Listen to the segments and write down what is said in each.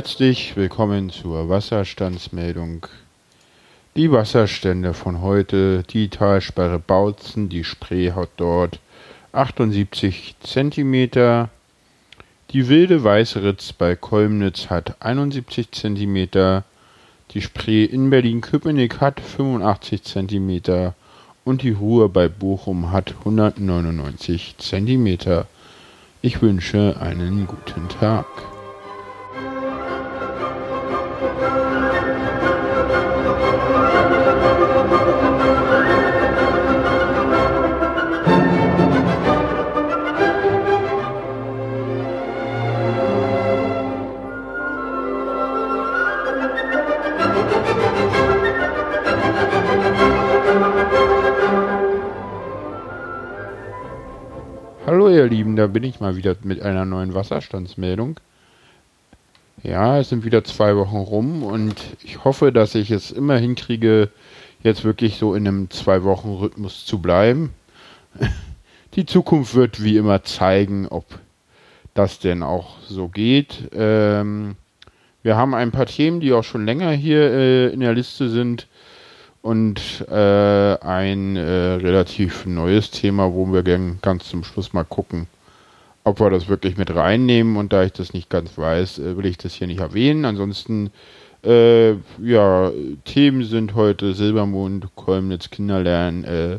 Herzlich willkommen zur Wasserstandsmeldung. Die Wasserstände von heute, die Talsperre Bautzen, die Spree hat dort 78 cm, die wilde Weißeritz bei Kolmnitz hat 71 cm, die Spree in Berlin-Köpenick hat 85 cm und die Ruhr bei Bochum hat 199 cm. Ich wünsche einen guten Tag. Ihr Lieben, da bin ich mal wieder mit einer neuen Wasserstandsmeldung. Ja, es sind wieder zwei Wochen rum und ich hoffe, dass ich es immer hinkriege, jetzt wirklich so in einem Zwei-Wochen-Rhythmus zu bleiben. Die Zukunft wird wie immer zeigen, ob das denn auch so geht. Ähm, wir haben ein paar Themen, die auch schon länger hier äh, in der Liste sind und äh, ein äh, relativ neues Thema, wo wir gern ganz zum Schluss mal gucken, ob wir das wirklich mit reinnehmen. Und da ich das nicht ganz weiß, äh, will ich das hier nicht erwähnen. Ansonsten, äh, ja, Themen sind heute Silbermond, Kolmnitz, Kinderlernen, äh,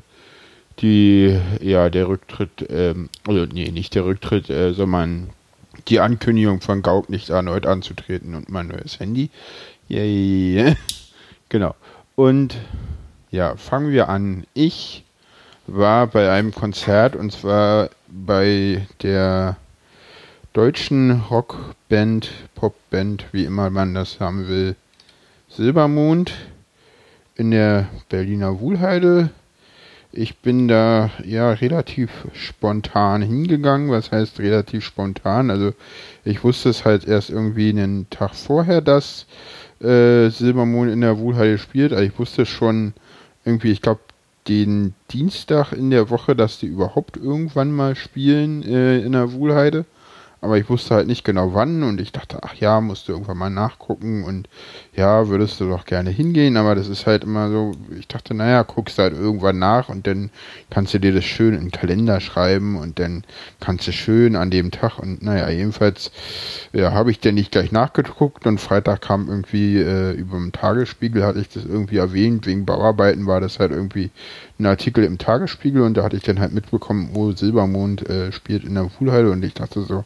die, ja, der Rücktritt, ähm, also nee, nicht der Rücktritt, äh, sondern die Ankündigung von Gauk nicht erneut anzutreten und mein neues Handy. Yay. genau. Und ja, fangen wir an. Ich war bei einem Konzert und zwar bei der deutschen Rockband, Popband, wie immer man das haben will, Silbermond in der Berliner Wuhlheide. Ich bin da ja relativ spontan hingegangen. Was heißt relativ spontan? Also ich wusste es halt erst irgendwie einen Tag vorher, dass äh, Silbermond in der Wuhlheide spielt. Also ich wusste schon irgendwie, ich glaube, den Dienstag in der Woche, dass die überhaupt irgendwann mal spielen äh, in der Wuhlheide. Aber ich wusste halt nicht genau wann und ich dachte, ach ja, musst du irgendwann mal nachgucken und ja, würdest du doch gerne hingehen, aber das ist halt immer so, ich dachte, naja, guckst halt irgendwann nach und dann kannst du dir das schön in den Kalender schreiben und dann kannst du schön an dem Tag und naja, jedenfalls ja, habe ich dann nicht gleich nachgeguckt und Freitag kam irgendwie äh, über dem Tagesspiegel, hatte ich das irgendwie erwähnt, wegen Bauarbeiten war das halt irgendwie ein Artikel im Tagesspiegel und da hatte ich dann halt mitbekommen, oh, Silbermond äh, spielt in der Wuhlheide und ich dachte so,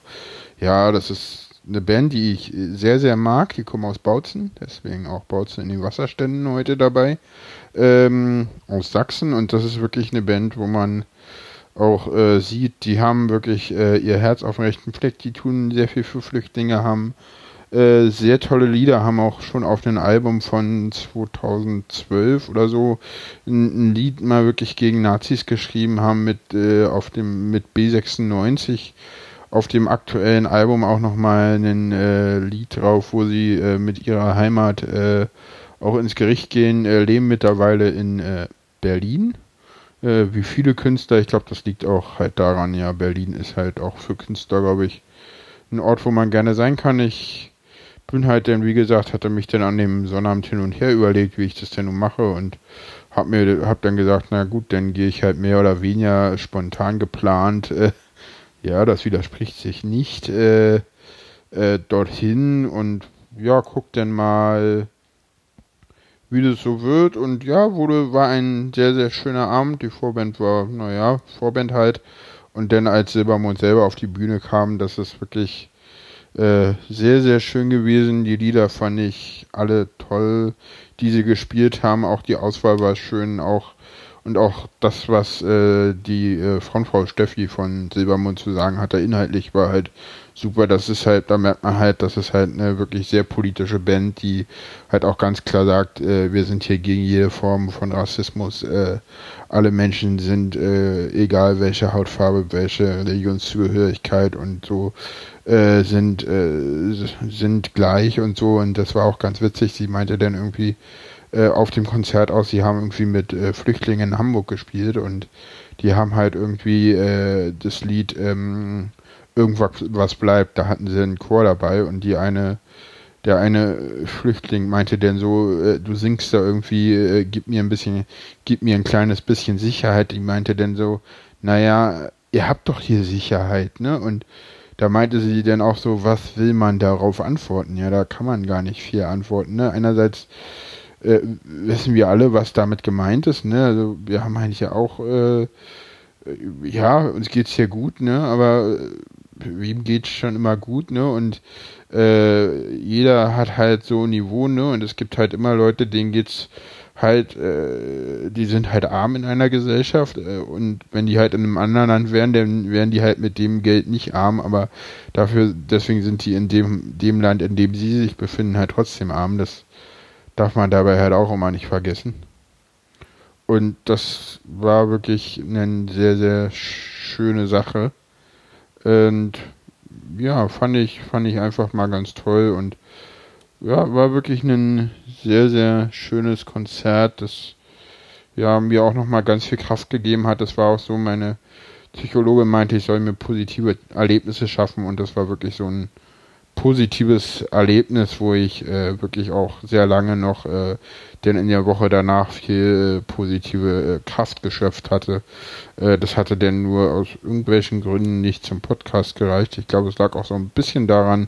ja, das ist eine Band, die ich sehr, sehr mag. Die kommen aus Bautzen, deswegen auch Bautzen in den Wasserständen heute dabei. Ähm, aus Sachsen und das ist wirklich eine Band, wo man auch äh, sieht, die haben wirklich äh, ihr Herz auf dem rechten Fleck, die tun sehr viel für Flüchtlinge, haben äh, sehr tolle Lieder, haben auch schon auf dem Album von 2012 oder so ein, ein, Lied mal wirklich gegen Nazis geschrieben, haben mit äh, auf dem mit B96 auf dem aktuellen Album auch nochmal ein äh, Lied drauf, wo sie äh, mit ihrer Heimat äh, auch ins Gericht gehen, äh, leben mittlerweile in äh, Berlin. Äh, wie viele Künstler, ich glaube, das liegt auch halt daran, ja, Berlin ist halt auch für Künstler, glaube ich, ein Ort, wo man gerne sein kann. Ich bin halt dann, wie gesagt, hatte mich dann an dem Sonnabend hin und her überlegt, wie ich das denn nun mache und hab mir, hab dann gesagt, na gut, dann gehe ich halt mehr oder weniger spontan geplant, äh, ja, das widerspricht sich nicht, äh, äh, dorthin und ja, guck dann mal, wie das so wird und ja, wurde, war ein sehr, sehr schöner Abend, die Vorband war, naja, Vorband halt und dann als Silbermond selber auf die Bühne kam, das ist wirklich äh, sehr, sehr schön gewesen. Die Lieder fand ich alle toll, die sie gespielt haben. Auch die Auswahl war schön, auch und auch das, was äh, die äh, Frontfrau Steffi von Silbermond zu sagen hatte, inhaltlich war halt super. Das ist halt, da merkt man halt, das ist halt eine wirklich sehr politische Band, die halt auch ganz klar sagt, äh, wir sind hier gegen jede Form von Rassismus. Äh, alle Menschen sind, äh, egal welche Hautfarbe, welche Religionszugehörigkeit und so, äh, sind, äh, sind gleich und so. Und das war auch ganz witzig. Sie meinte dann irgendwie, äh, auf dem Konzert aus, sie haben irgendwie mit äh, Flüchtlingen in Hamburg gespielt und die haben halt irgendwie äh, das Lied ähm, Irgendwas was bleibt, da hatten sie einen Chor dabei und die eine der eine Flüchtling meinte denn so, äh, du singst da irgendwie, äh, gib mir ein bisschen, gib mir ein kleines bisschen Sicherheit. Ich meinte denn so, naja, ihr habt doch hier Sicherheit, ne? Und da meinte sie dann auch so, was will man darauf antworten? Ja, da kann man gar nicht viel antworten, ne? Einerseits äh, wissen wir alle, was damit gemeint ist, ne? Also wir haben eigentlich ja auch, äh, ja, uns geht's hier gut, ne? Aber äh, wem geht's schon immer gut, ne? Und äh, jeder hat halt so ein Niveau, ne? Und es gibt halt immer Leute, denen geht's halt, äh, die sind halt arm in einer Gesellschaft äh, und wenn die halt in einem anderen Land wären, dann wären die halt mit dem Geld nicht arm, aber dafür, deswegen sind die in dem, dem Land, in dem sie sich befinden, halt trotzdem arm. Das darf man dabei halt auch immer nicht vergessen. Und das war wirklich eine sehr, sehr schöne Sache. Und ja, fand ich, fand ich einfach mal ganz toll und ja, war wirklich ein sehr, sehr schönes Konzert, das ja mir auch nochmal ganz viel Kraft gegeben hat. Das war auch so, meine Psychologe meinte, ich soll mir positive Erlebnisse schaffen und das war wirklich so ein positives Erlebnis, wo ich äh, wirklich auch sehr lange noch äh, denn in der Woche danach viel äh, positive äh, Kraft geschöpft hatte. Äh, das hatte denn nur aus irgendwelchen Gründen nicht zum Podcast gereicht. Ich glaube, es lag auch so ein bisschen daran,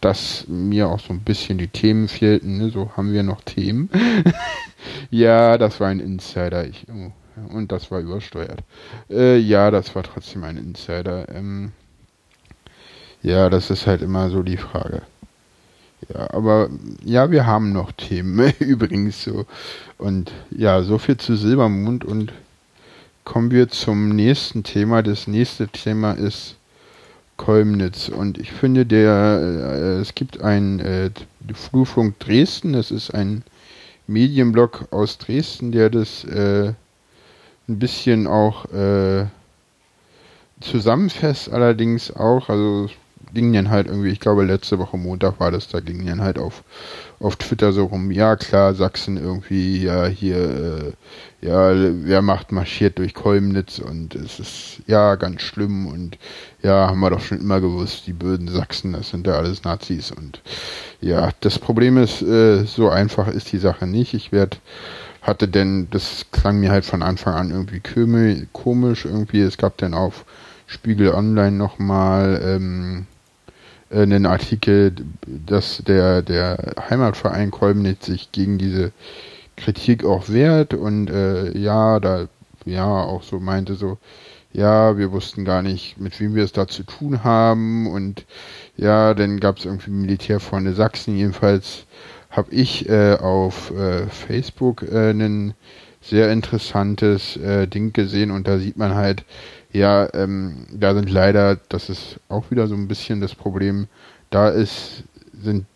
dass mir auch so ein bisschen die Themen fehlten. Ne? So haben wir noch Themen. ja, das war ein Insider. Ich, oh, und das war übersteuert. Äh, ja, das war trotzdem ein Insider. Ähm, ja, das ist halt immer so die Frage. Ja, aber ja, wir haben noch Themen übrigens so. Und ja, so viel zu Silbermond und kommen wir zum nächsten Thema. Das nächste Thema ist Kolmnitz und ich finde der äh, es gibt ein äh, Flurfunk Dresden, das ist ein Medienblog aus Dresden, der das äh, ein bisschen auch äh, zusammenfasst, allerdings auch, also ging dann halt irgendwie, ich glaube letzte Woche Montag war das, da ging dann halt auf, auf Twitter so rum, ja klar, Sachsen irgendwie, ja hier, äh, ja, wer macht marschiert durch Kolmnitz und es ist ja ganz schlimm und ja, haben wir doch schon immer gewusst, die böden Sachsen, das sind ja alles Nazis und ja, das Problem ist, äh, so einfach ist die Sache nicht. Ich werde hatte denn, das klang mir halt von Anfang an irgendwie komisch, irgendwie, es gab dann auf Spiegel Online nochmal ähm, äh, einen Artikel, dass der, der Heimatverein Kolmnitz sich gegen diese Kritik auch wehrt und äh, ja, da ja auch so meinte so, ja, wir wussten gar nicht, mit wem wir es da zu tun haben und ja, dann gab es irgendwie Militärfreunde Sachsen. Jedenfalls habe ich äh, auf äh, Facebook äh, ein sehr interessantes äh, Ding gesehen und da sieht man halt, ja, ähm, da sind leider, das ist auch wieder so ein bisschen das Problem, da ist, sind,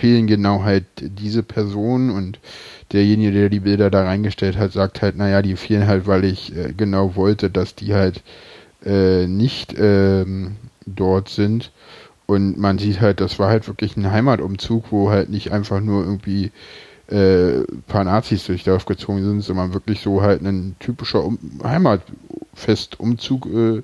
fehlen genau halt diese Personen und derjenige, der die Bilder da reingestellt hat, sagt halt, naja, die fehlen halt, weil ich äh, genau wollte, dass die halt äh, nicht ähm, dort sind. Und man sieht halt, das war halt wirklich ein Heimatumzug, wo halt nicht einfach nur irgendwie äh, paar Nazis durch Dorf gezogen sind, sondern wirklich so halt ein typischer um Heimatfestumzug äh,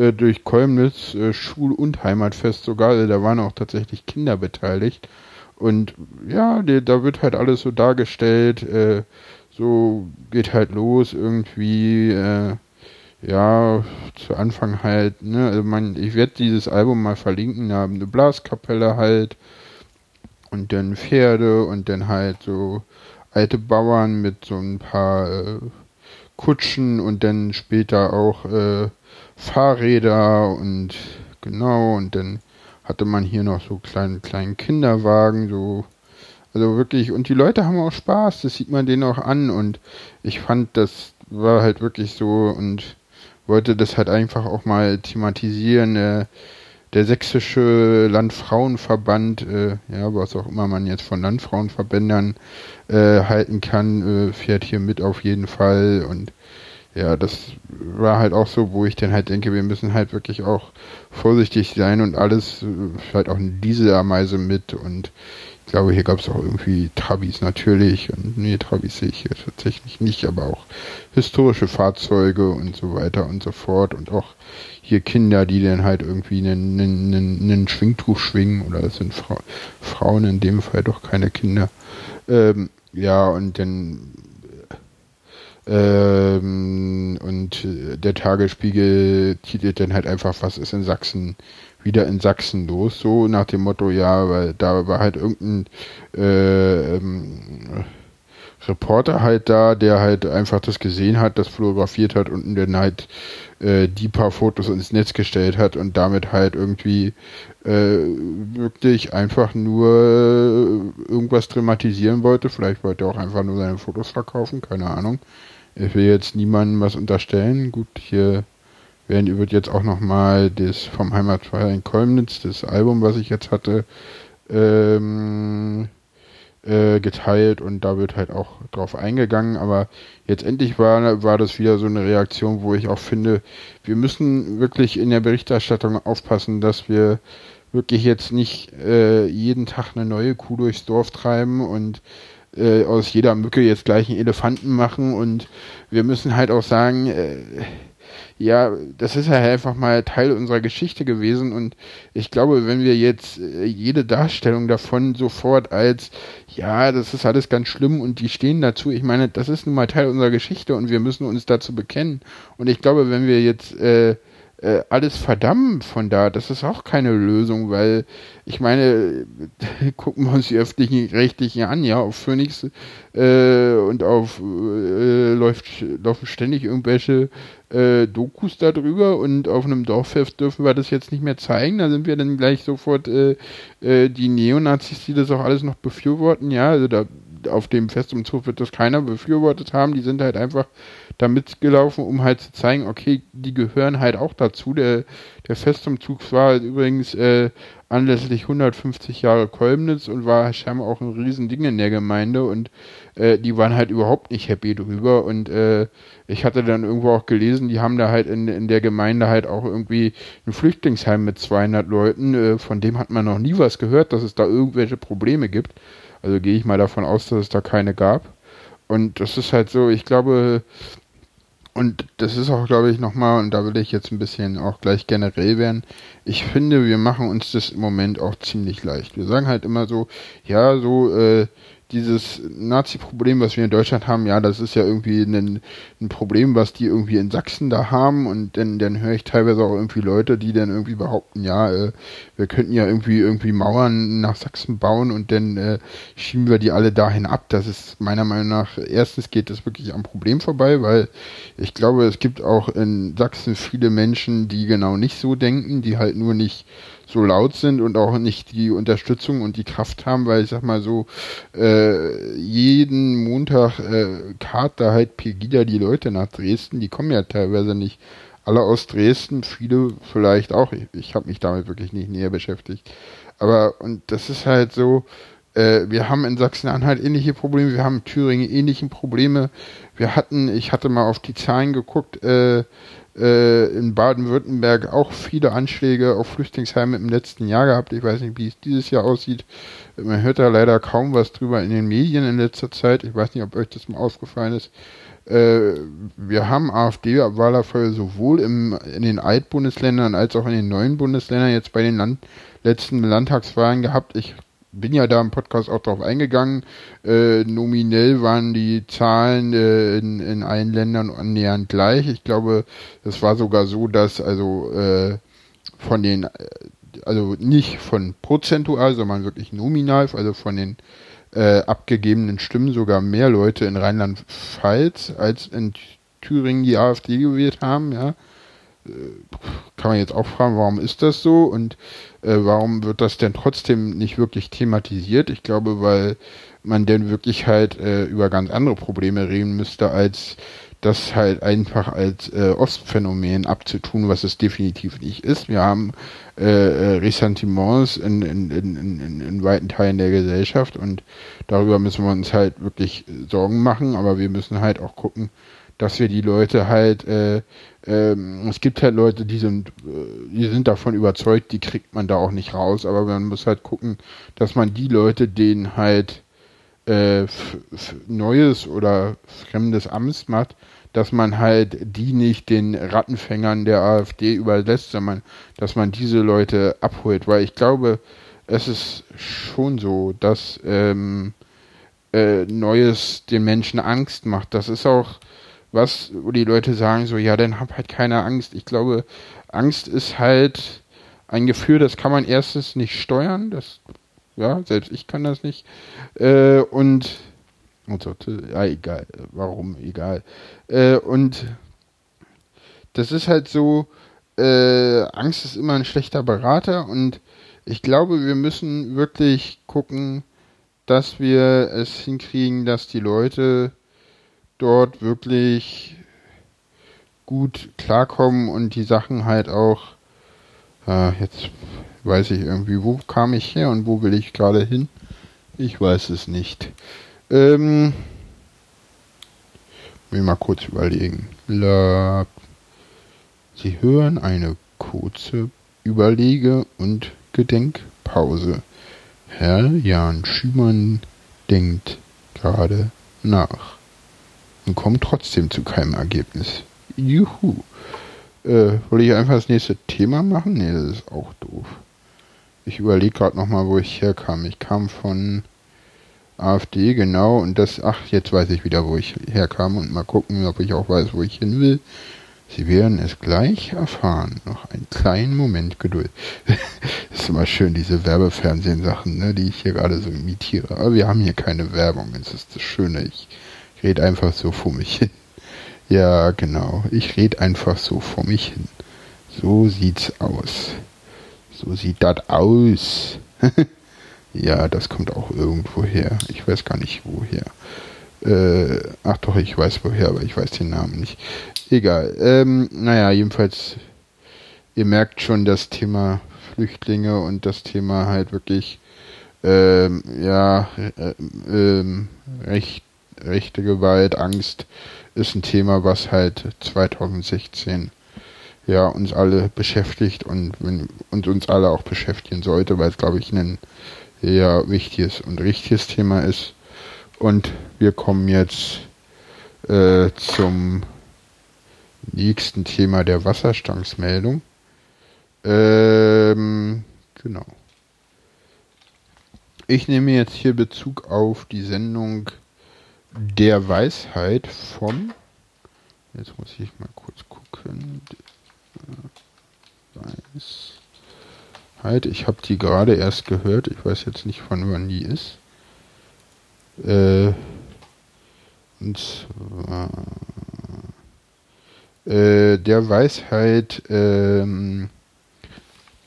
äh, durch Kolmnitz, äh, Schul- und Heimatfest sogar. Also da waren auch tatsächlich Kinder beteiligt. Und ja, die, da wird halt alles so dargestellt, äh, so geht halt los irgendwie, äh, ja, zu Anfang halt, ne, also man, ich werde dieses Album mal verlinken, da haben eine Blaskapelle halt, und dann Pferde und dann halt so alte Bauern mit so ein paar äh, Kutschen und dann später auch äh, Fahrräder und genau und dann hatte man hier noch so kleinen kleinen Kinderwagen so also wirklich und die Leute haben auch Spaß das sieht man denen auch an und ich fand das war halt wirklich so und wollte das halt einfach auch mal thematisieren äh, der sächsische Landfrauenverband, äh, ja, was auch immer man jetzt von Landfrauenverbändern äh, halten kann, äh, fährt hier mit auf jeden Fall. Und ja, das war halt auch so, wo ich dann halt denke, wir müssen halt wirklich auch vorsichtig sein und alles, äh, halt auch eine Dieselameise mit. Und glaube, hier gab es auch irgendwie Trabis natürlich und nee, Trabis sehe ich hier tatsächlich nicht, aber auch historische Fahrzeuge und so weiter und so fort und auch hier Kinder, die dann halt irgendwie einen, einen, einen Schwingtuch schwingen oder das sind Fra Frauen in dem Fall doch keine Kinder. Ähm, ja, und dann ähm, und der Tagesspiegel titelt dann halt einfach, was ist in Sachsen wieder in Sachsen los, so nach dem Motto, ja, weil da war halt irgendein äh, ähm, Reporter halt da, der halt einfach das gesehen hat, das fotografiert hat und dann halt äh, die paar Fotos ins Netz gestellt hat und damit halt irgendwie äh, wirklich einfach nur irgendwas dramatisieren wollte. Vielleicht wollte er auch einfach nur seine Fotos verkaufen, keine Ahnung. Ich will jetzt niemandem was unterstellen. Gut, hier werden, wird jetzt auch nochmal das vom Heimatverein in Kolmnitz, das Album, was ich jetzt hatte, ähm, äh, geteilt und da wird halt auch drauf eingegangen. Aber jetzt endlich war, war das wieder so eine Reaktion, wo ich auch finde, wir müssen wirklich in der Berichterstattung aufpassen, dass wir wirklich jetzt nicht äh, jeden Tag eine neue Kuh durchs Dorf treiben und äh, aus jeder Mücke jetzt gleich einen Elefanten machen und wir müssen halt auch sagen, äh, ja, das ist halt einfach mal Teil unserer Geschichte gewesen und ich glaube, wenn wir jetzt äh, jede Darstellung davon sofort als, ja, das ist alles ganz schlimm und die stehen dazu, ich meine, das ist nun mal Teil unserer Geschichte und wir müssen uns dazu bekennen. Und ich glaube, wenn wir jetzt äh, äh, alles verdammen von da, das ist auch keine Lösung, weil ich meine, gucken wir uns die öffentlichen Rechtlichen an, ja, auf Phoenix äh, und auf äh, läuft, laufen ständig irgendwelche äh, Dokus darüber und auf einem Dorffest dürfen wir das jetzt nicht mehr zeigen, da sind wir dann gleich sofort äh, äh, die Neonazis, die das auch alles noch befürworten, ja, also da auf dem Festumzug wird das keiner befürwortet haben, die sind halt einfach da mitgelaufen, um halt zu zeigen, okay, die gehören halt auch dazu. Der, der Festumzug war halt übrigens äh, anlässlich 150 Jahre Kolmnitz und war scheinbar auch ein Riesending in der Gemeinde und äh, die waren halt überhaupt nicht happy drüber und äh, ich hatte dann irgendwo auch gelesen, die haben da halt in, in der Gemeinde halt auch irgendwie ein Flüchtlingsheim mit 200 Leuten, äh, von dem hat man noch nie was gehört, dass es da irgendwelche Probleme gibt. Also gehe ich mal davon aus, dass es da keine gab. Und das ist halt so, ich glaube, und das ist auch, glaube ich, nochmal, und da will ich jetzt ein bisschen auch gleich generell werden. Ich finde, wir machen uns das im Moment auch ziemlich leicht. Wir sagen halt immer so, ja, so, äh, dieses Nazi-Problem, was wir in Deutschland haben, ja, das ist ja irgendwie ein, ein, Problem, was die irgendwie in Sachsen da haben und dann, dann höre ich teilweise auch irgendwie Leute, die dann irgendwie behaupten, ja, äh, wir könnten ja irgendwie irgendwie Mauern nach Sachsen bauen und dann äh, schieben wir die alle dahin ab. Das ist meiner Meinung nach, erstens geht das wirklich am Problem vorbei, weil ich glaube, es gibt auch in Sachsen viele Menschen, die genau nicht so denken, die halt nur nicht so laut sind und auch nicht die Unterstützung und die Kraft haben, weil ich sag mal so, äh, jeden Montag äh, kart da halt Pegida die Leute nach Dresden, die kommen ja teilweise nicht alle aus Dresden, viele vielleicht auch, ich, ich habe mich damit wirklich nicht näher beschäftigt. Aber, und das ist halt so, äh, wir haben in Sachsen-Anhalt ähnliche Probleme, wir haben in Thüringen ähnliche Probleme. Wir hatten, ich hatte mal auf die Zahlen geguckt, äh, in Baden-Württemberg auch viele Anschläge auf Flüchtlingsheime im letzten Jahr gehabt. Ich weiß nicht, wie es dieses Jahr aussieht. Man hört da leider kaum was drüber in den Medien in letzter Zeit. Ich weiß nicht, ob euch das mal aufgefallen ist. Äh, wir haben AfD-Wahlerfolge sowohl im, in den Altbundesländern als auch in den neuen Bundesländern jetzt bei den Land letzten Landtagswahlen gehabt. Ich bin ja da im Podcast auch drauf eingegangen. Äh, nominell waren die Zahlen äh, in, in allen Ländern annähernd gleich. Ich glaube, es war sogar so, dass also äh, von den, äh, also nicht von prozentual, sondern wirklich nominal, also von den äh, abgegebenen Stimmen sogar mehr Leute in Rheinland-Pfalz als in Thüringen die AfD gewählt haben, ja kann man jetzt auch fragen, warum ist das so und äh, warum wird das denn trotzdem nicht wirklich thematisiert? Ich glaube, weil man denn wirklich halt äh, über ganz andere Probleme reden müsste, als das halt einfach als äh, Ostphänomen abzutun, was es definitiv nicht ist. Wir haben äh, äh Ressentiments in, in, in, in, in weiten Teilen der Gesellschaft und darüber müssen wir uns halt wirklich Sorgen machen, aber wir müssen halt auch gucken, dass wir die Leute halt, äh, ähm, es gibt halt Leute, die sind, äh, die sind davon überzeugt, die kriegt man da auch nicht raus, aber man muss halt gucken, dass man die Leute, denen halt äh, neues oder fremdes Amts macht, dass man halt die nicht den Rattenfängern der AfD überlässt, sondern dass man diese Leute abholt, weil ich glaube, es ist schon so, dass ähm, äh, Neues den Menschen Angst macht. Das ist auch was, wo die Leute sagen so, ja, dann hab halt keine Angst. Ich glaube, Angst ist halt ein Gefühl, das kann man erstens nicht steuern. Das, ja, selbst ich kann das nicht. Äh, und und so, ja, egal, warum, egal. Äh, und das ist halt so, äh, Angst ist immer ein schlechter Berater und ich glaube, wir müssen wirklich gucken, dass wir es hinkriegen, dass die Leute dort wirklich gut klarkommen und die Sachen halt auch, äh, jetzt weiß ich irgendwie, wo kam ich her und wo will ich gerade hin? Ich weiß es nicht. Ähm, will mal kurz überlegen. La Sie hören eine kurze Überlege- und Gedenkpause. Herr Jan Schümann denkt gerade nach und kommt trotzdem zu keinem Ergebnis. Juhu. Äh, soll ich einfach das nächste Thema machen? Nee, das ist auch doof. Ich überlege gerade nochmal, wo ich herkam. Ich kam von AfD, genau, und das, ach, jetzt weiß ich wieder, wo ich herkam und mal gucken, ob ich auch weiß, wo ich hin will. Sie werden es gleich erfahren. Noch einen kleinen Moment Geduld. ist immer schön, diese Werbefernsehen-Sachen, ne, die ich hier gerade so imitiere. Aber wir haben hier keine Werbung. Das ist das Schöne. Ich rede einfach so vor mich hin. Ja, genau. Ich rede einfach so vor mich hin. So sieht's aus. So sieht das aus. Ja, das kommt auch irgendwo her. Ich weiß gar nicht woher. Äh, ach doch, ich weiß woher, aber ich weiß den Namen nicht. Egal. Ähm, naja, jedenfalls, ihr merkt schon das Thema Flüchtlinge und das Thema halt wirklich, ähm, ja, äh, ähm, Recht, rechte Gewalt, Angst ist ein Thema, was halt 2016 ja uns alle beschäftigt und, und uns alle auch beschäftigen sollte, weil es glaube ich ein ja wichtiges und richtiges Thema ist. Und wir kommen jetzt äh, zum nächsten Thema der Wasserstandsmeldung. Ähm, genau. Ich nehme jetzt hier Bezug auf die Sendung der Weisheit vom. Jetzt muss ich mal kurz gucken. Weiß. Halt, ich habe die gerade erst gehört. Ich weiß jetzt nicht, von wann die ist. Äh, und zwar äh, der Weisheit ähm,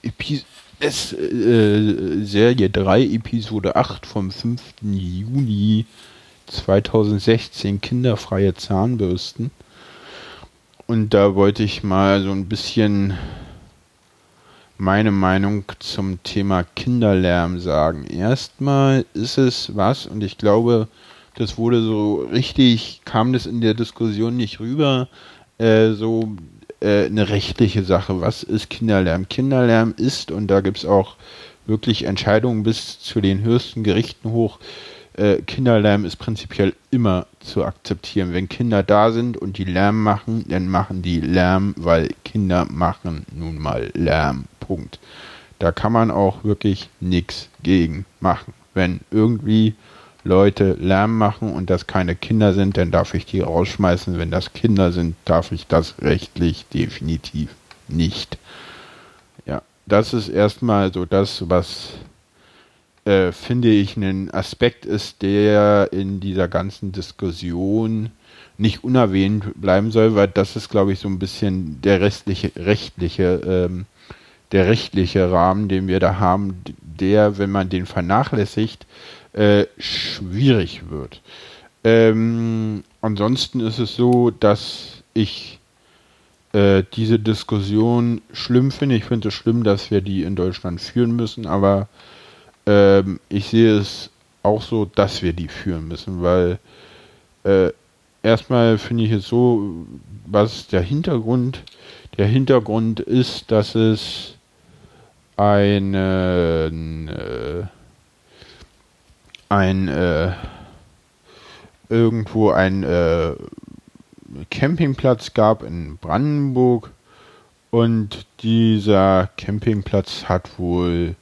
Epi es, äh, Serie 3, Episode 8 vom 5. Juni 2016 kinderfreie Zahnbürsten. Und da wollte ich mal so ein bisschen meine Meinung zum Thema Kinderlärm sagen. Erstmal ist es was, und ich glaube, das wurde so richtig, kam das in der Diskussion nicht rüber, äh, so äh, eine rechtliche Sache. Was ist Kinderlärm? Kinderlärm ist, und da gibt es auch wirklich Entscheidungen bis zu den höchsten Gerichten hoch, äh, Kinderlärm ist prinzipiell immer zu akzeptieren. Wenn Kinder da sind und die Lärm machen, dann machen die Lärm, weil Kinder machen nun mal Lärm. Punkt. Da kann man auch wirklich nichts gegen machen. Wenn irgendwie Leute Lärm machen und das keine Kinder sind, dann darf ich die rausschmeißen. Wenn das Kinder sind, darf ich das rechtlich definitiv nicht. Ja, das ist erstmal so das, was äh, finde ich, ein Aspekt ist, der in dieser ganzen Diskussion nicht unerwähnt bleiben soll, weil das ist, glaube ich, so ein bisschen der restliche, rechtliche, ähm, der rechtliche Rahmen, den wir da haben, der, wenn man den vernachlässigt, äh, schwierig wird. Ähm, ansonsten ist es so, dass ich äh, diese Diskussion schlimm finde. Ich finde es schlimm, dass wir die in Deutschland führen müssen, aber ähm, ich sehe es auch so, dass wir die führen müssen, weil äh, erstmal finde ich es so, was der Hintergrund, der Hintergrund ist, dass es einen, äh, ein, äh, irgendwo ein äh, Campingplatz gab in Brandenburg und dieser Campingplatz hat wohl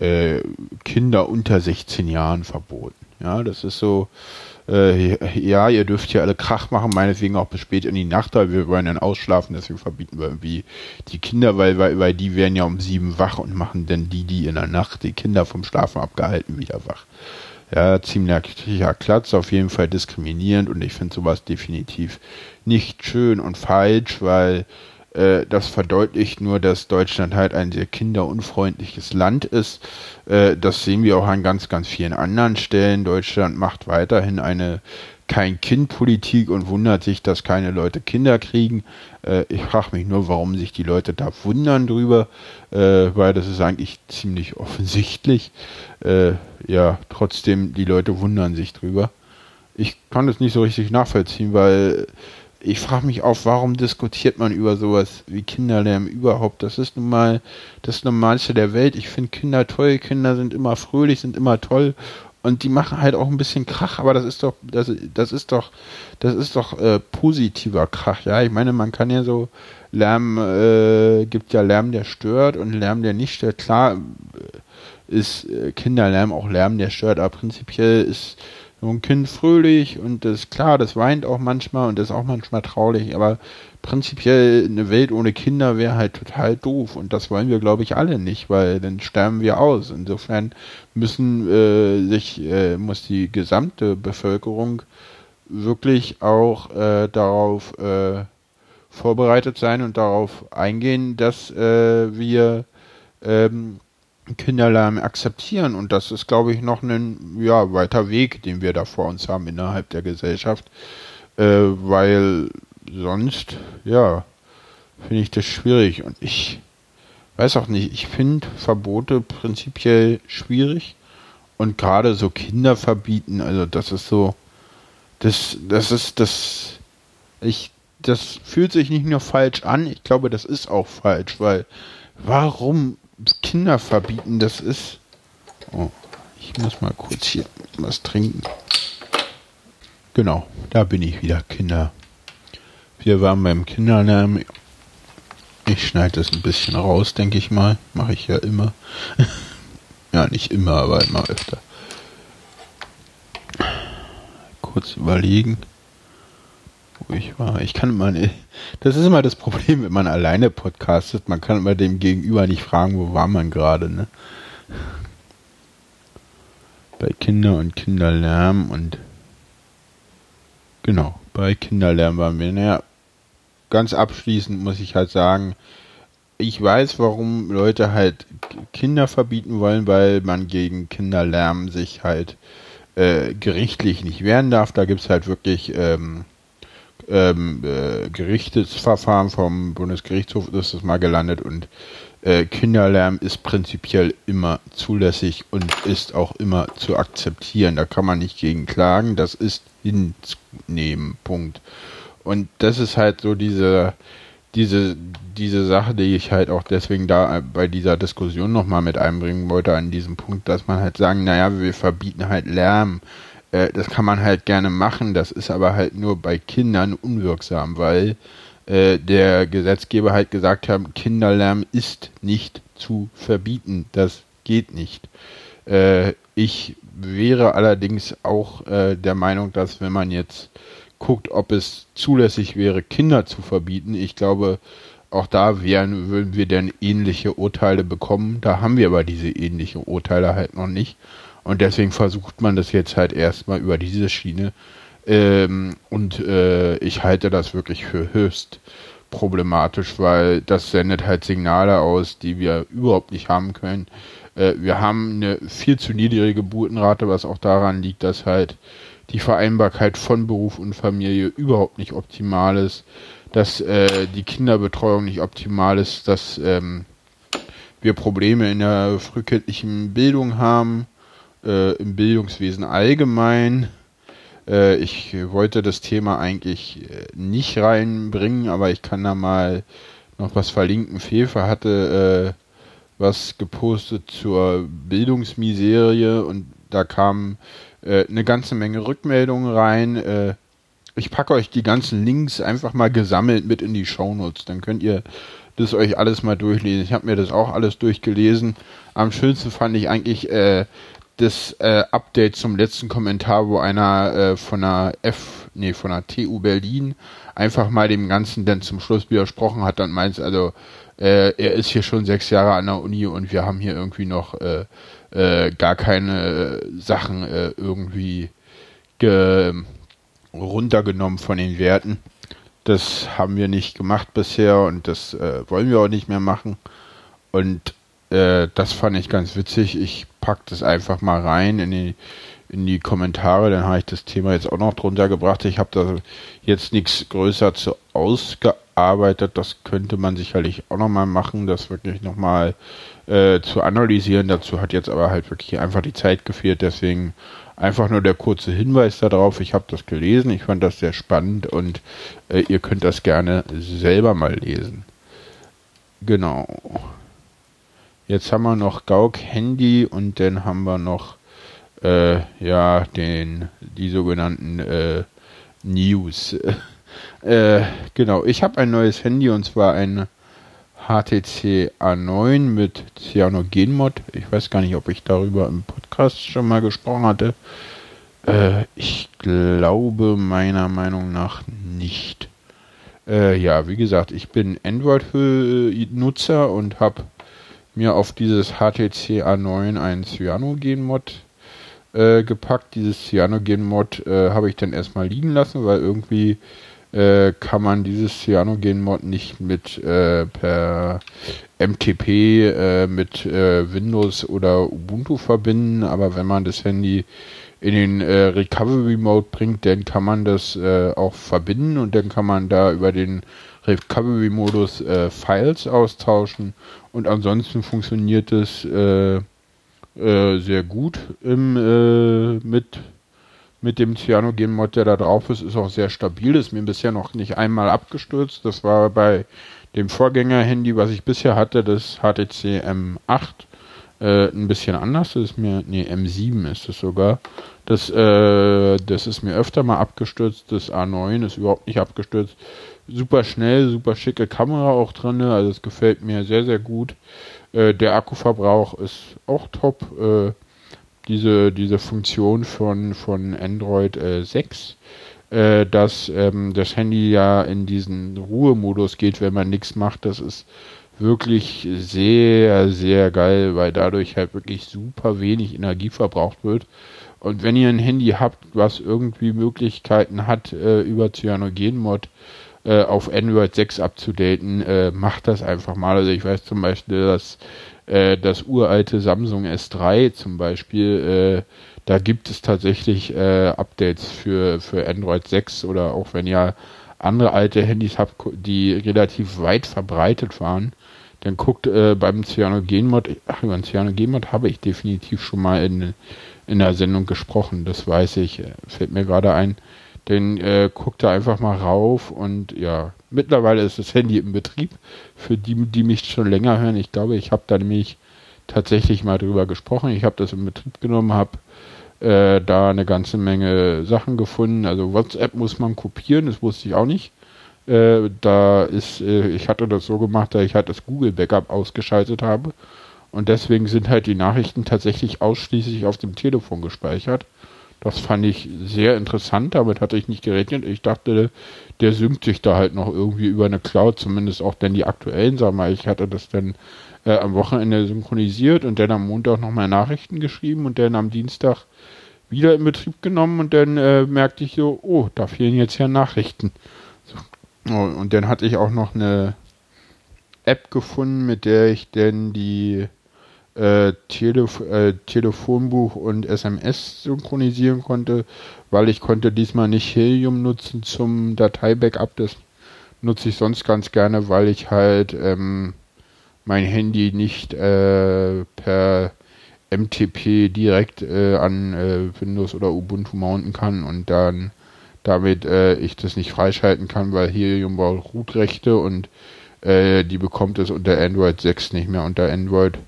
äh, Kinder unter 16 Jahren verboten. Ja, das ist so, äh, ja, ihr dürft hier alle Krach machen, meinetwegen auch bis spät in die Nacht, weil wir wollen dann ausschlafen, deswegen verbieten wir irgendwie die Kinder, weil, weil, weil die werden ja um sieben wach und machen dann die, die in der Nacht die Kinder vom Schlafen abgehalten, wieder wach. Ja, ziemlicher Klatz, auf jeden Fall diskriminierend und ich finde sowas definitiv nicht schön und falsch, weil äh, das verdeutlicht nur, dass Deutschland halt ein sehr kinderunfreundliches Land ist. Äh, das sehen wir auch an ganz, ganz vielen anderen Stellen. Deutschland macht weiterhin eine kein-Kind-Politik und wundert sich, dass keine Leute Kinder kriegen. Äh, ich frage mich nur, warum sich die Leute da wundern drüber, äh, weil das ist eigentlich ziemlich offensichtlich. Äh, ja, trotzdem, die Leute wundern sich drüber. Ich kann das nicht so richtig nachvollziehen, weil ich frage mich auch, warum diskutiert man über sowas wie Kinderlärm überhaupt? Das ist nun mal das Normalste der Welt. Ich finde Kinder toll, Kinder sind immer fröhlich, sind immer toll und die machen halt auch ein bisschen Krach, aber das ist doch, das, das ist doch, das ist doch äh, positiver Krach, ja. Ich meine, man kann ja so Lärm, äh, gibt ja Lärm, der stört und Lärm, der nicht stört. Klar äh, ist äh, Kinderlärm auch Lärm, der stört, aber prinzipiell ist so ein Kind fröhlich und das klar, das weint auch manchmal und das ist auch manchmal traurig, aber prinzipiell eine Welt ohne Kinder wäre halt total doof und das wollen wir, glaube ich, alle nicht, weil dann sterben wir aus. Insofern müssen äh, sich, äh, muss die gesamte Bevölkerung wirklich auch äh, darauf äh, vorbereitet sein und darauf eingehen, dass äh, wir ähm, Kinderlärm akzeptieren. Und das ist, glaube ich, noch ein ja, weiter Weg, den wir da vor uns haben innerhalb der Gesellschaft. Äh, weil sonst, ja, finde ich das schwierig. Und ich weiß auch nicht, ich finde Verbote prinzipiell schwierig. Und gerade so Kinder verbieten, also das ist so, das, das ist das, ich, das fühlt sich nicht nur falsch an, ich glaube, das ist auch falsch, weil warum Kinder verbieten, das ist. Oh, ich muss mal kurz hier was trinken. Genau, da bin ich wieder, Kinder. Wir waren beim Kinderlärm. Ich schneide das ein bisschen raus, denke ich mal. Mache ich ja immer. ja, nicht immer, aber immer öfter. Kurz überlegen wo ich war. Ich kann immer, nicht, das ist immer das Problem, wenn man alleine podcastet. Man kann immer dem Gegenüber nicht fragen, wo war man gerade, ne? Bei Kinder und Kinderlärm und genau, bei Kinderlärm waren wir. Naja, ganz abschließend muss ich halt sagen, ich weiß, warum Leute halt Kinder verbieten wollen, weil man gegen Kinderlärm sich halt äh, gerichtlich nicht wehren darf. Da gibt es halt wirklich ähm, ähm, äh, Gerichtsverfahren vom Bundesgerichtshof ist es mal gelandet und äh, Kinderlärm ist prinzipiell immer zulässig und ist auch immer zu akzeptieren. Da kann man nicht gegen klagen, das ist hinzunehmen, Punkt. Und das ist halt so diese, diese, diese Sache, die ich halt auch deswegen da bei dieser Diskussion nochmal mit einbringen wollte, an diesem Punkt, dass man halt sagen, naja, wir verbieten halt Lärm äh, das kann man halt gerne machen, das ist aber halt nur bei Kindern unwirksam, weil äh, der Gesetzgeber halt gesagt hat, Kinderlärm ist nicht zu verbieten. Das geht nicht. Äh, ich wäre allerdings auch äh, der Meinung, dass wenn man jetzt guckt, ob es zulässig wäre, Kinder zu verbieten, ich glaube, auch da wären, würden wir dann ähnliche Urteile bekommen. Da haben wir aber diese ähnlichen Urteile halt noch nicht. Und deswegen versucht man das jetzt halt erstmal über diese Schiene. Ähm, und äh, ich halte das wirklich für höchst problematisch, weil das sendet halt Signale aus, die wir überhaupt nicht haben können. Äh, wir haben eine viel zu niedrige Geburtenrate, was auch daran liegt, dass halt die Vereinbarkeit von Beruf und Familie überhaupt nicht optimal ist, dass äh, die Kinderbetreuung nicht optimal ist, dass ähm, wir Probleme in der frühkindlichen Bildung haben, äh, im Bildungswesen allgemein. Äh, ich wollte das Thema eigentlich äh, nicht reinbringen, aber ich kann da mal noch was verlinken. Fefe hatte äh, was gepostet zur Bildungsmiserie und da kamen äh, eine ganze Menge Rückmeldungen rein. Ich packe euch die ganzen Links einfach mal gesammelt mit in die Shownotes. Dann könnt ihr das euch alles mal durchlesen. Ich habe mir das auch alles durchgelesen. Am schönsten fand ich eigentlich äh, das äh, Update zum letzten Kommentar, wo einer äh, von der F, nee, von der TU Berlin einfach mal dem Ganzen dann zum Schluss widersprochen hat. Dann meint also, äh, er ist hier schon sechs Jahre an der Uni und wir haben hier irgendwie noch äh, äh, gar keine Sachen äh, irgendwie runtergenommen von den Werten. Das haben wir nicht gemacht bisher und das wollen wir auch nicht mehr machen. Und äh, das fand ich ganz witzig. Ich packe das einfach mal rein in die, in die Kommentare. Dann habe ich das Thema jetzt auch noch drunter gebracht. Ich habe da jetzt nichts größer zu ausgearbeitet. Das könnte man sicherlich auch nochmal machen, das wirklich nochmal äh, zu analysieren. Dazu hat jetzt aber halt wirklich einfach die Zeit gefehlt. Deswegen Einfach nur der kurze Hinweis darauf. Ich habe das gelesen, ich fand das sehr spannend und äh, ihr könnt das gerne selber mal lesen. Genau. Jetzt haben wir noch Gauk Handy und dann haben wir noch äh, ja den die sogenannten äh, News. äh, genau, ich habe ein neues Handy und zwar ein HTC A9 mit Cyanogenmod. Ich weiß gar nicht, ob ich darüber im Podcast schon mal gesprochen hatte. Äh, ich glaube meiner Meinung nach nicht. Äh, ja, wie gesagt, ich bin Android-Nutzer und habe mir auf dieses HTC A9 einen Cyanogen-Mod äh, gepackt. Dieses Cyanogen-Mod äh, habe ich dann erstmal liegen lassen, weil irgendwie äh, kann man dieses Cyanogen-Mod nicht mit äh, per MTP äh, mit äh, Windows oder Ubuntu verbinden, aber wenn man das Handy in den Recovery Mode bringt, dann kann man das auch verbinden und dann kann man da über den Recovery Modus Files austauschen und ansonsten funktioniert es sehr gut im, mit mit dem Cyanogen-Mod, der da drauf ist, ist auch sehr stabil. Ist mir bisher noch nicht einmal abgestürzt. Das war bei dem Vorgänger-Handy, was ich bisher hatte, das HTC M8, äh, ein bisschen anders. Das ist mir, nee, M7 ist es sogar. Das, äh, das ist mir öfter mal abgestürzt. Das A9 ist überhaupt nicht abgestürzt. Super schnell, super schicke Kamera auch drin. Also es gefällt mir sehr, sehr gut. Äh, der Akkuverbrauch ist auch top. Äh, diese, diese Funktion von, von Android äh, 6, äh, dass ähm, das Handy ja in diesen Ruhemodus geht, wenn man nichts macht. Das ist wirklich sehr, sehr geil, weil dadurch halt wirklich super wenig Energie verbraucht wird. Und wenn ihr ein Handy habt, was irgendwie Möglichkeiten hat, äh, über Cyanogen-Mod äh, auf Android 6 abzudaten, äh, macht das einfach mal. Also ich weiß zum Beispiel, dass äh, das uralte Samsung S3 zum Beispiel, äh, da gibt es tatsächlich äh, Updates für, für Android 6 oder auch wenn ihr andere alte Handys habt, die relativ weit verbreitet waren, dann guckt äh, beim Cyanogen-Mod, ach, über den Cyanogen-Mod habe ich definitiv schon mal in, in der Sendung gesprochen, das weiß ich, äh, fällt mir gerade ein. Dann äh, guckt da einfach mal rauf und ja, mittlerweile ist das Handy im Betrieb. Für die, die mich schon länger hören, ich glaube, ich habe da nämlich tatsächlich mal drüber gesprochen. Ich habe das in Betrieb genommen, habe äh, da eine ganze Menge Sachen gefunden. Also WhatsApp muss man kopieren, das wusste ich auch nicht. Äh, da ist, äh, ich hatte das so gemacht, dass ich halt das Google Backup ausgeschaltet habe. Und deswegen sind halt die Nachrichten tatsächlich ausschließlich auf dem Telefon gespeichert. Das fand ich sehr interessant, damit hatte ich nicht gerechnet. Ich dachte, der synkt sich da halt noch irgendwie über eine Cloud, zumindest auch denn die aktuellen, sag mal, ich hatte das dann äh, am Wochenende synchronisiert und dann am Montag nochmal Nachrichten geschrieben und dann am Dienstag wieder in Betrieb genommen und dann äh, merkte ich so, oh, da fehlen jetzt ja Nachrichten. So. Und dann hatte ich auch noch eine App gefunden, mit der ich denn die äh, Telef äh, Telefonbuch und SMS synchronisieren konnte, weil ich konnte diesmal nicht Helium nutzen zum Dateibackup. Das nutze ich sonst ganz gerne, weil ich halt ähm, mein Handy nicht äh, per MTP direkt äh, an äh, Windows oder Ubuntu mounten kann und dann damit ich das nicht freischalten kann, weil Helium braucht Root-Rechte und die bekommt es unter Android 6 nicht mehr. Unter Android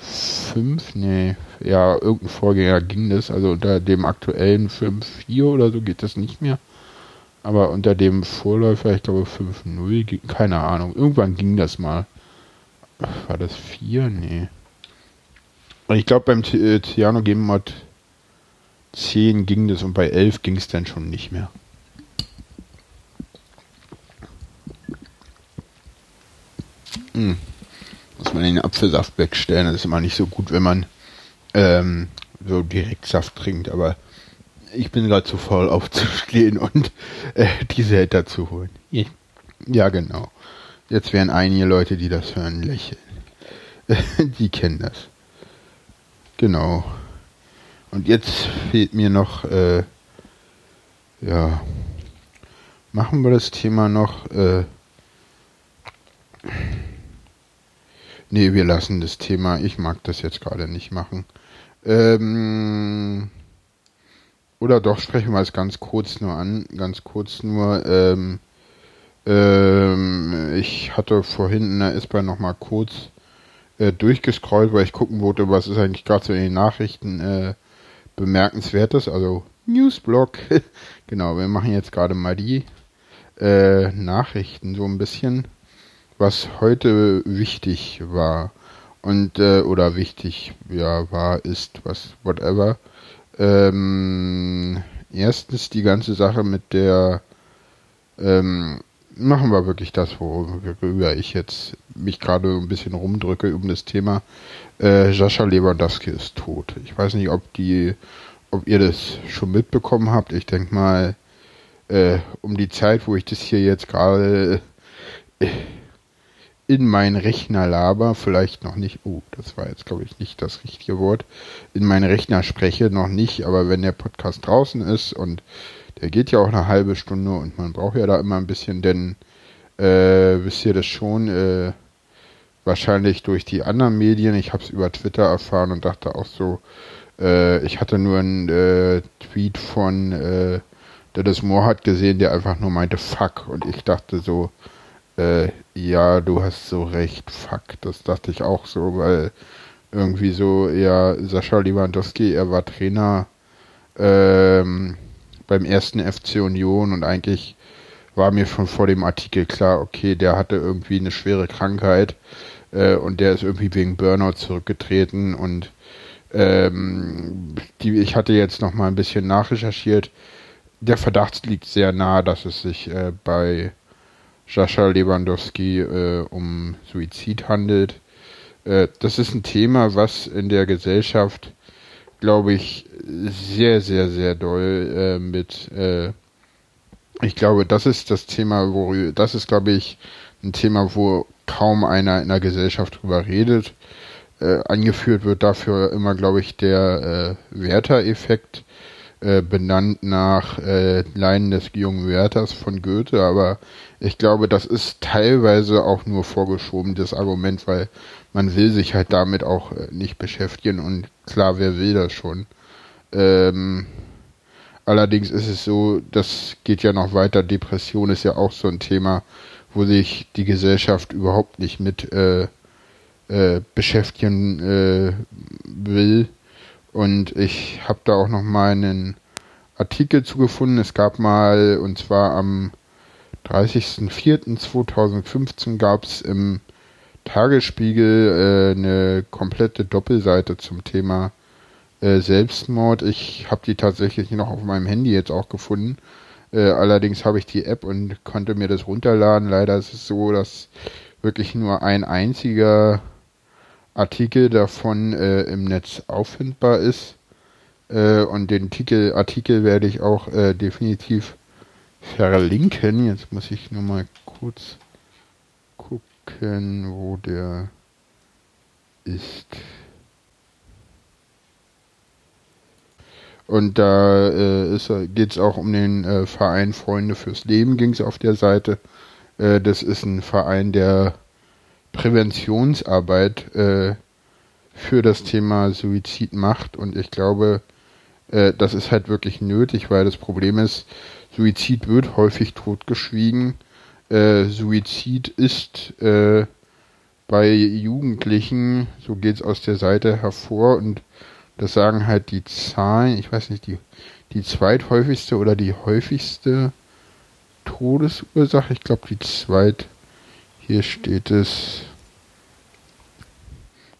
5, nee, ja, irgendein Vorgänger ging das, also unter dem aktuellen 5.4 oder so geht das nicht mehr. Aber unter dem Vorläufer, ich glaube 5.0, keine Ahnung, irgendwann ging das mal. War das 4? Nee. Und ich glaube beim Cyano Game Mod 10 ging das und bei 11 ging es dann schon nicht mehr. Hm. Muss man den Apfelsaft wegstellen. Das ist immer nicht so gut, wenn man ähm, so direkt Saft trinkt. Aber ich bin gerade zu faul aufzustehen und äh, die Selter zu holen. Ja, genau. Jetzt werden einige Leute, die das hören, lächeln. die kennen das. Genau. Und jetzt fehlt mir noch, äh, ja, machen wir das Thema noch, äh, nee, wir lassen das Thema, ich mag das jetzt gerade nicht machen. Ähm, oder doch, sprechen wir es ganz kurz nur an, ganz kurz nur, ähm, ähm, ich hatte vorhin in der S-Bahn nochmal kurz äh, durchgescrollt, weil ich gucken wollte, was ist eigentlich gerade so in den Nachrichten äh, bemerkenswertes, also Newsblog. genau, wir machen jetzt gerade mal die äh, Nachrichten so ein bisschen, was heute wichtig war und äh, oder wichtig ja war ist was whatever. Ähm, erstens die ganze Sache mit der ähm, machen wir wirklich das, worüber ich jetzt mich gerade ein bisschen rumdrücke um das Thema. Äh, Sascha Lewandowski ist tot. Ich weiß nicht, ob die, ob ihr das schon mitbekommen habt. Ich denke mal, äh, um die Zeit, wo ich das hier jetzt gerade äh, in meinen Rechner laber, vielleicht noch nicht, oh, das war jetzt glaube ich nicht das richtige Wort, in meinen Rechner spreche, noch nicht, aber wenn der Podcast draußen ist und der geht ja auch eine halbe Stunde und man braucht ja da immer ein bisschen, denn äh, wisst ihr das schon, äh, wahrscheinlich durch die anderen Medien. Ich habe es über Twitter erfahren und dachte auch so, äh, ich hatte nur einen äh, Tweet von äh, Dennis Moore gesehen, der einfach nur meinte Fuck und ich dachte so, äh, ja, du hast so recht, Fuck. Das dachte ich auch so, weil irgendwie so, ja, Sascha Lewandowski, er war Trainer ähm, beim ersten FC Union und eigentlich war mir schon vor dem Artikel klar, okay, der hatte irgendwie eine schwere Krankheit äh, und der ist irgendwie wegen Burnout zurückgetreten und ähm, die, ich hatte jetzt noch mal ein bisschen nachrecherchiert. Der Verdacht liegt sehr nahe, dass es sich äh, bei Sascha Lewandowski äh, um Suizid handelt. Äh, das ist ein Thema, was in der Gesellschaft glaube ich, sehr, sehr, sehr doll äh, mit. Äh, ich glaube, das ist das Thema, wo das ist, glaube ich, ein Thema, wo kaum einer in der Gesellschaft drüber redet. Äh, angeführt wird dafür immer, glaube ich, der äh, Werther-Effekt, äh, benannt nach äh, Leinen des jungen Werthers von Goethe, aber ich glaube, das ist teilweise auch nur vorgeschobenes Argument, weil man will sich halt damit auch äh, nicht beschäftigen und klar, wer will das schon. Ähm, allerdings ist es so, das geht ja noch weiter, Depression ist ja auch so ein Thema, wo sich die Gesellschaft überhaupt nicht mit äh, äh, beschäftigen äh, will. Und ich habe da auch noch mal einen Artikel zugefunden. Es gab mal, und zwar am 30.04.2015 gab es im Tagesspiegel äh, eine komplette Doppelseite zum Thema äh, Selbstmord. Ich habe die tatsächlich noch auf meinem Handy jetzt auch gefunden. Äh, allerdings habe ich die App und konnte mir das runterladen. Leider ist es so, dass wirklich nur ein einziger Artikel davon äh, im Netz auffindbar ist. Äh, und den Titel, Artikel werde ich auch äh, definitiv verlinken. Jetzt muss ich nur mal kurz gucken, wo der ist. Und da äh, geht es auch um den äh, Verein Freunde fürs Leben, ging es auf der Seite. Äh, das ist ein Verein, der Präventionsarbeit äh, für das Thema Suizid macht. Und ich glaube, äh, das ist halt wirklich nötig, weil das Problem ist, Suizid wird häufig totgeschwiegen. Äh, Suizid ist äh, bei Jugendlichen, so geht es aus der Seite hervor und das sagen halt die Zahlen, ich weiß nicht, die, die zweithäufigste oder die häufigste Todesursache, ich glaube die zweit, hier steht es,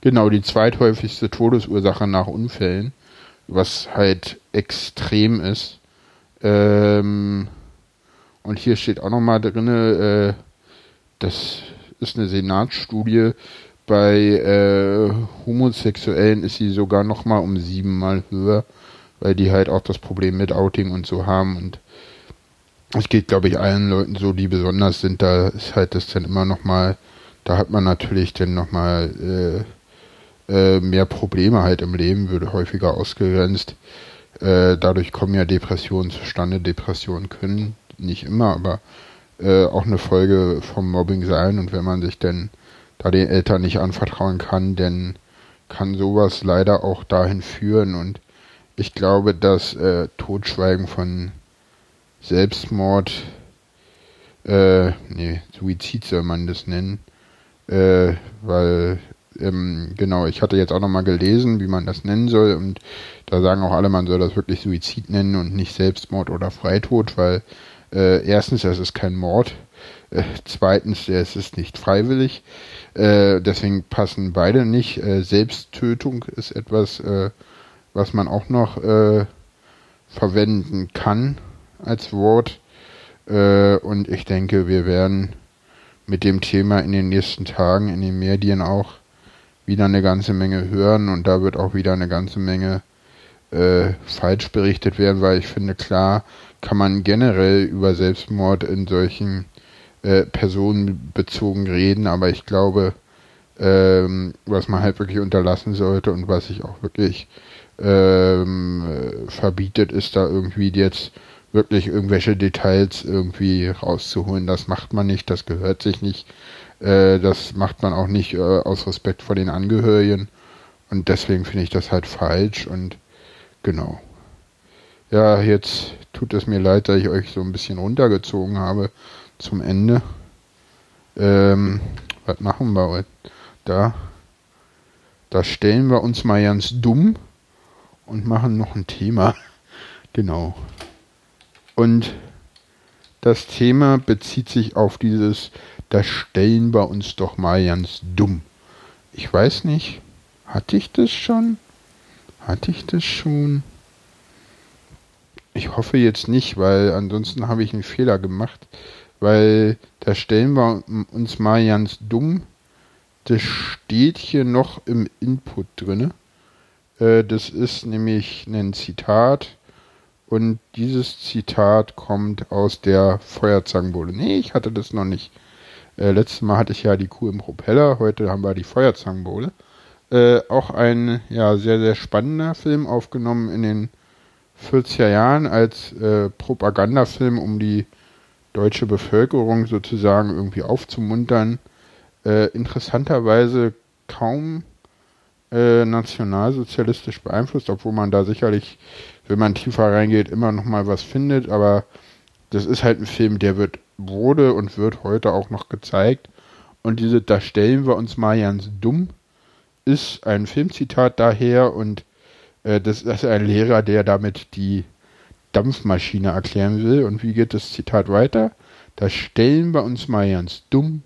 genau, die zweithäufigste Todesursache nach Unfällen, was halt extrem ist. Ähm, und hier steht auch nochmal drin, äh, das ist eine Senatsstudie, bei äh, Homosexuellen ist sie sogar nochmal um siebenmal höher, weil die halt auch das Problem mit Outing und so haben und es geht, glaube ich, allen Leuten so, die besonders sind, da ist halt das dann immer nochmal, da hat man natürlich dann nochmal äh, äh, mehr Probleme halt im Leben, würde häufiger ausgegrenzt. Äh, dadurch kommen ja Depressionen zustande. Depressionen können nicht immer, aber äh, auch eine Folge vom Mobbing sein. Und wenn man sich denn da den Eltern nicht anvertrauen kann, dann kann sowas leider auch dahin führen. Und ich glaube, dass äh, Totschweigen von Selbstmord, äh, nee, Suizid soll man das nennen, äh, weil ähm, genau, ich hatte jetzt auch nochmal gelesen, wie man das nennen soll und da sagen auch alle, man soll das wirklich Suizid nennen und nicht Selbstmord oder Freitod, weil äh, erstens, es ist kein Mord. Äh, zweitens, es ist nicht freiwillig. Äh, deswegen passen beide nicht. Äh, Selbsttötung ist etwas, äh, was man auch noch äh, verwenden kann als Wort. und ich denke, wir werden mit dem Thema in den nächsten Tagen in den Medien auch wieder eine ganze Menge hören und da wird auch wieder eine ganze Menge äh, falsch berichtet werden, weil ich finde, klar kann man generell über Selbstmord in solchen äh, personenbezogen reden, aber ich glaube, ähm, was man halt wirklich unterlassen sollte und was sich auch wirklich ähm, äh, verbietet, ist da irgendwie jetzt wirklich irgendwelche Details irgendwie rauszuholen. Das macht man nicht, das gehört sich nicht. Äh, das macht man auch nicht äh, aus Respekt vor den Angehörigen. Und deswegen finde ich das halt falsch und Genau. Ja, jetzt tut es mir leid, dass ich euch so ein bisschen runtergezogen habe zum Ende. Ähm, was machen wir heute? Da, da stellen wir uns mal ganz dumm und machen noch ein Thema. Genau. Und das Thema bezieht sich auf dieses, da stellen wir uns doch mal ganz dumm. Ich weiß nicht, hatte ich das schon? Hatte ich das schon? Ich hoffe jetzt nicht, weil ansonsten habe ich einen Fehler gemacht. Weil da stellen wir uns mal ganz dumm. Das steht hier noch im Input drinne. Äh, das ist nämlich ein Zitat. Und dieses Zitat kommt aus der Feuerzangenbowle. Nee, ich hatte das noch nicht. Äh, letztes Mal hatte ich ja die Kuh im Propeller, heute haben wir die Feuerzangenbowle. Äh, auch ein ja, sehr, sehr spannender Film, aufgenommen in den 40er Jahren als äh, Propagandafilm, um die deutsche Bevölkerung sozusagen irgendwie aufzumuntern. Äh, interessanterweise kaum äh, nationalsozialistisch beeinflusst, obwohl man da sicherlich, wenn man tiefer reingeht, immer noch mal was findet. Aber das ist halt ein Film, der wird wurde und wird heute auch noch gezeigt. Und diese, da stellen wir uns mal ganz dumm ist ein Filmzitat daher und äh, das ist ein Lehrer, der damit die Dampfmaschine erklären will. Und wie geht das Zitat weiter? Da stellen wir uns mal ganz dumm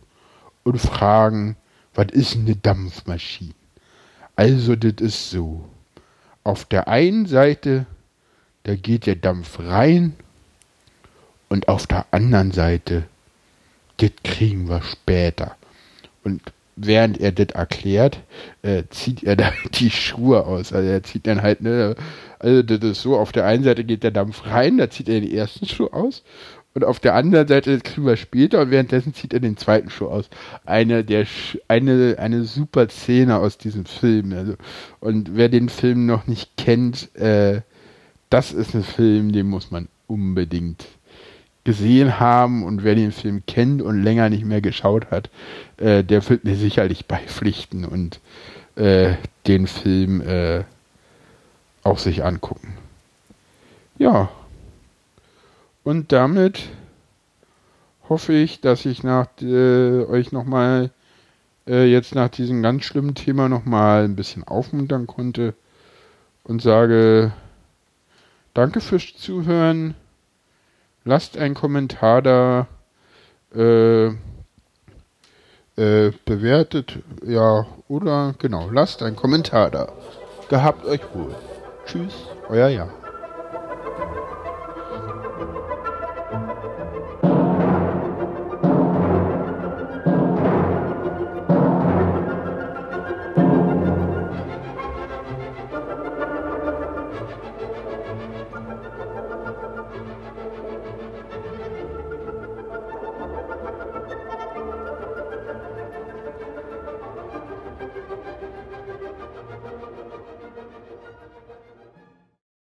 und fragen, was ist eine Dampfmaschine? Also, das ist so. Auf der einen Seite, da geht der Dampf rein und auf der anderen Seite, das kriegen wir später. Und während er das erklärt, äh, zieht er da die Schuhe aus. Also er zieht dann halt, ne, also das ist so, auf der einen Seite geht der Dampf rein, da zieht er den ersten Schuh aus. Und auf der anderen Seite, kriegen wir später, und währenddessen zieht er den zweiten Schuh aus. Eine der, eine, eine super Szene aus diesem Film. Also, und wer den Film noch nicht kennt, äh, das ist ein Film, den muss man unbedingt gesehen haben und wer den Film kennt und länger nicht mehr geschaut hat, äh, der wird mir sicherlich beipflichten und äh, den Film äh, auch sich angucken. Ja. Und damit hoffe ich, dass ich nach äh, euch nochmal äh, jetzt nach diesem ganz schlimmen Thema nochmal ein bisschen aufmuntern konnte und sage danke fürs Zuhören. Lasst einen Kommentar da. Äh, äh, bewertet, ja, oder genau, lasst einen Kommentar da. Gehabt euch wohl. Tschüss, euer Jan.